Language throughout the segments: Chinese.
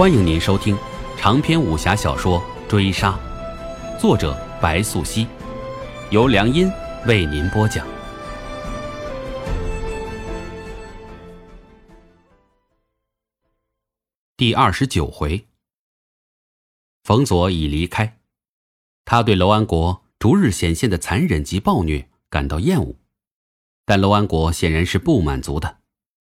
欢迎您收听长篇武侠小说《追杀》，作者白素熙，由良音为您播讲。第二十九回，冯佐已离开，他对楼安国逐日显现的残忍及暴虐感到厌恶，但楼安国显然是不满足的。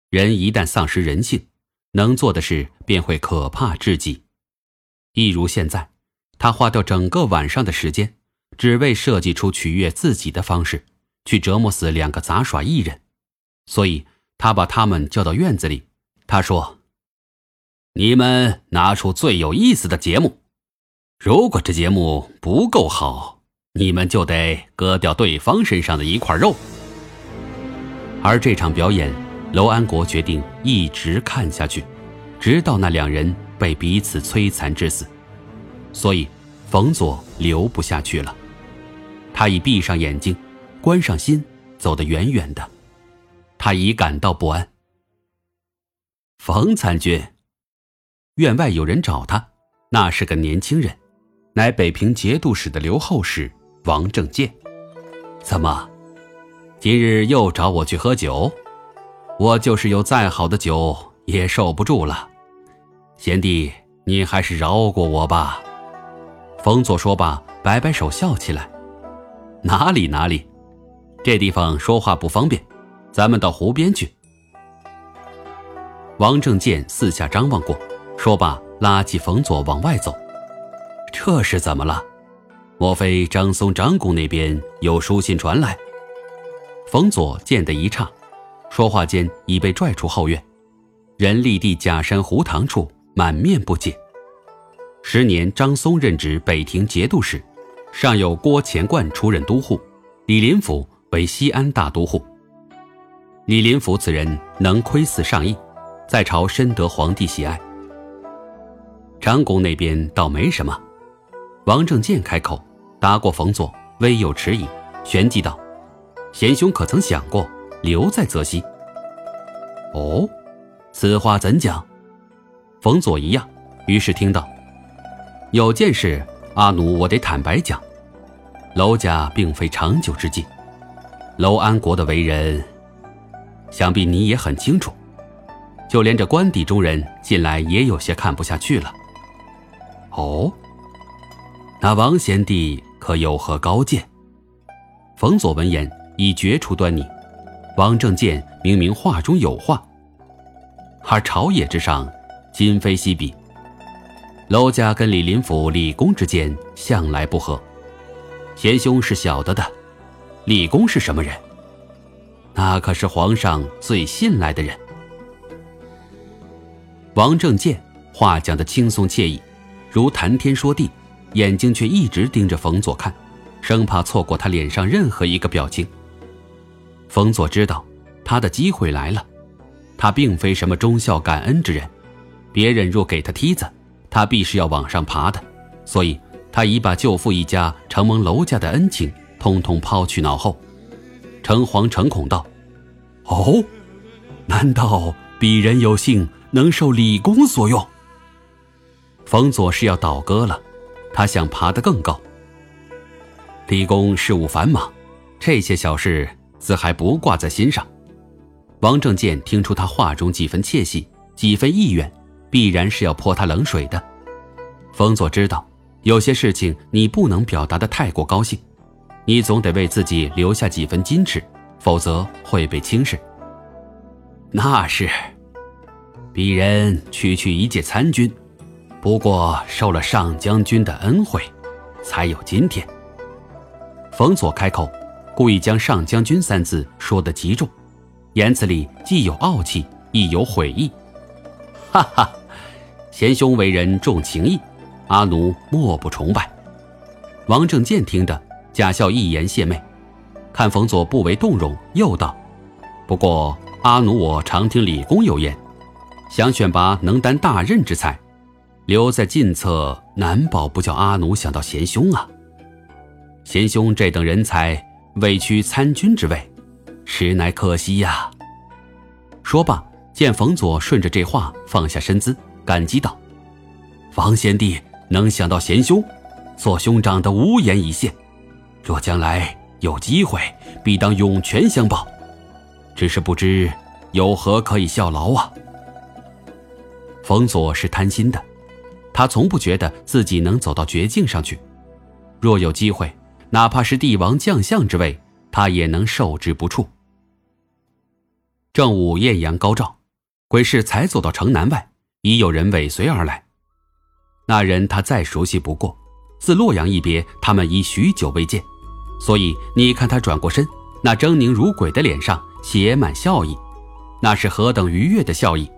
人一旦丧失人性，能做的事便会可怕至极。一如现在，他花掉整个晚上的时间，只为设计出取悦自己的方式，去折磨死两个杂耍艺人。所以，他把他们叫到院子里，他说：“你们拿出最有意思的节目，如果这节目不够好，你们就得割掉对方身上的一块肉。”而这场表演。楼安国决定一直看下去，直到那两人被彼此摧残致死。所以，冯佐留不下去了。他已闭上眼睛，关上心，走得远远的。他已感到不安。冯参军，院外有人找他，那是个年轻人，乃北平节度使的留后使王正见。怎么，今日又找我去喝酒？我就是有再好的酒也受不住了，贤弟，你还是饶过我吧。冯佐说罢，摆摆手笑起来。哪里哪里，这地方说话不方便，咱们到湖边去。王正健四下张望过，说罢，拉起冯佐往外走。这是怎么了？莫非张松张公那边有书信传来？冯佐见得一诧。说话间已被拽出后院，人立地假山湖塘处，满面不解。时年张松任职北庭节度使，上有郭乾冠出任都护，李林甫为西安大都护。李林甫此人能窥伺上意，在朝深得皇帝喜爱。张公那边倒没什么。王正健开口，答过冯佐，微有迟疑，旋即道：“贤兄可曾想过？”留在泽西。哦，此话怎讲？冯佐一样，于是听到有件事，阿奴我得坦白讲。楼家并非长久之计，楼安国的为人，想必你也很清楚。就连这官邸中人，近来也有些看不下去了。哦，那王贤弟可有何高见？冯佐闻言已觉出端倪。王正健明明话中有话，而朝野之上，今非昔比。娄家跟李林甫、李公之间向来不和，贤兄是晓得的。李公是什么人？那可是皇上最信赖的人。王正健话讲得轻松惬意，如谈天说地，眼睛却一直盯着冯佐看，生怕错过他脸上任何一个表情。冯佐知道，他的机会来了。他并非什么忠孝感恩之人，别人若给他梯子，他必是要往上爬的。所以，他已把舅父一家承蒙娄家的恩情，通通抛去脑后。诚惶诚恐道：“哦，难道鄙人有幸能受李公所用？”冯佐是要倒戈了，他想爬得更高。李公事务繁忙，这些小事。自还不挂在心上。王正健听出他话中几分窃喜，几分意愿，必然是要泼他冷水的。冯佐知道，有些事情你不能表达的太过高兴，你总得为自己留下几分矜持，否则会被轻视。那是，鄙人区区一介参军，不过受了上将军的恩惠，才有今天。冯佐开口。故意将“上将军”三字说得极重，言辞里既有傲气，亦有悔意。哈哈，贤兄为人重情义，阿奴莫不崇拜。王正健听得，假笑一言谢媚，看冯佐不为动容，又道：“不过阿奴我常听李公有言，想选拔能担大任之才，留在晋侧，难保不叫阿奴想到贤兄啊。贤兄这等人才。”委屈参军之位，实乃可惜呀。说罢，见冯佐顺着这话放下身姿，感激道：“王贤弟能想到贤兄，做兄长的无言以谢。若将来有机会，必当涌泉相报。只是不知有何可以效劳啊？冯佐是贪心的，他从不觉得自己能走到绝境上去。若有机会，哪怕是帝王将相之位，他也能受之不触。正午艳阳高照，鬼市才走到城南外，已有人尾随而来。那人他再熟悉不过，自洛阳一别，他们已许久未见，所以你看他转过身，那狰狞如鬼的脸上写满笑意，那是何等愉悦的笑意！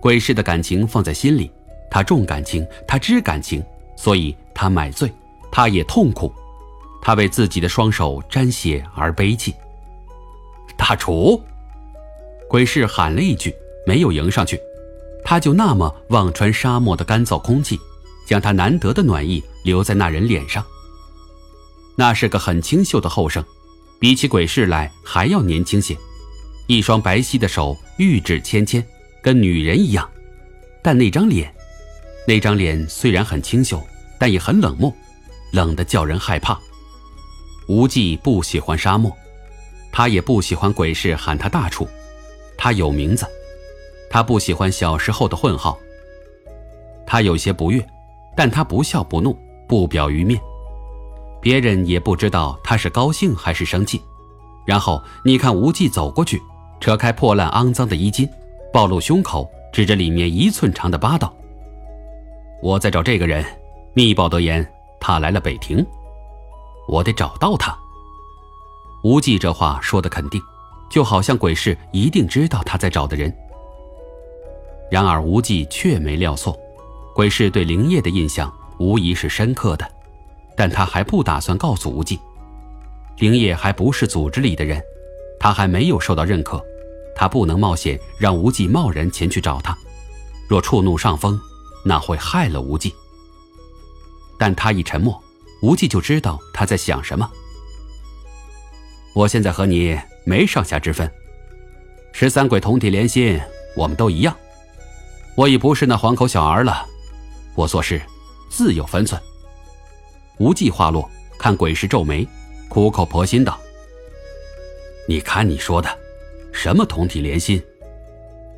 鬼市的感情放在心里，他重感情，他知感情，所以他买醉，他也痛苦，他为自己的双手沾血而悲泣。大厨，鬼市喊了一句，没有迎上去，他就那么望穿沙漠的干燥空气。将他难得的暖意留在那人脸上。那是个很清秀的后生，比起鬼市来还要年轻些，一双白皙的手玉指纤纤，跟女人一样。但那张脸，那张脸虽然很清秀，但也很冷漠，冷得叫人害怕。无忌不喜欢沙漠，他也不喜欢鬼市喊他大楚，他有名字，他不喜欢小时候的混号，他有些不悦。但他不笑不怒，不表于面，别人也不知道他是高兴还是生气。然后你看无忌走过去，扯开破烂肮脏的衣襟，暴露胸口，指着里面一寸长的疤道：“我在找这个人，密报得言他来了北庭，我得找到他。”无忌这话说的肯定，就好像鬼市一定知道他在找的人。然而无忌却没料错。鬼市对灵业的印象无疑是深刻的，但他还不打算告诉无忌，灵业还不是组织里的人，他还没有受到认可，他不能冒险让无忌贸然前去找他，若触怒上峰，那会害了无忌。但他一沉默，无忌就知道他在想什么。我现在和你没上下之分，十三鬼同体连心，我们都一样，我已不是那黄口小儿了。我做事自有分寸。无忌话落，看鬼石皱眉，苦口婆心道：“你看你说的，什么同体连心？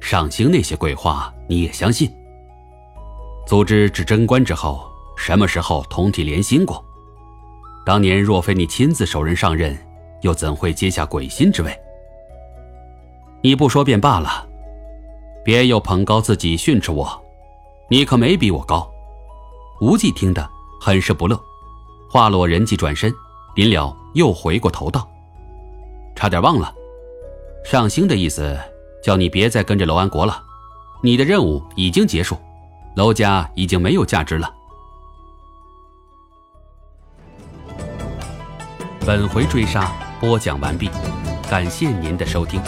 上星那些鬼话你也相信？组织至贞观之后，什么时候同体连心过？当年若非你亲自手刃上任，又怎会接下鬼心之位？你不说便罢了，别又捧高自己训斥我。”你可没比我高，无忌听得很是不乐，话落人即转身，临了又回过头道：“差点忘了，上星的意思叫你别再跟着楼安国了，你的任务已经结束，楼家已经没有价值了。”本回追杀播讲完毕，感谢您的收听。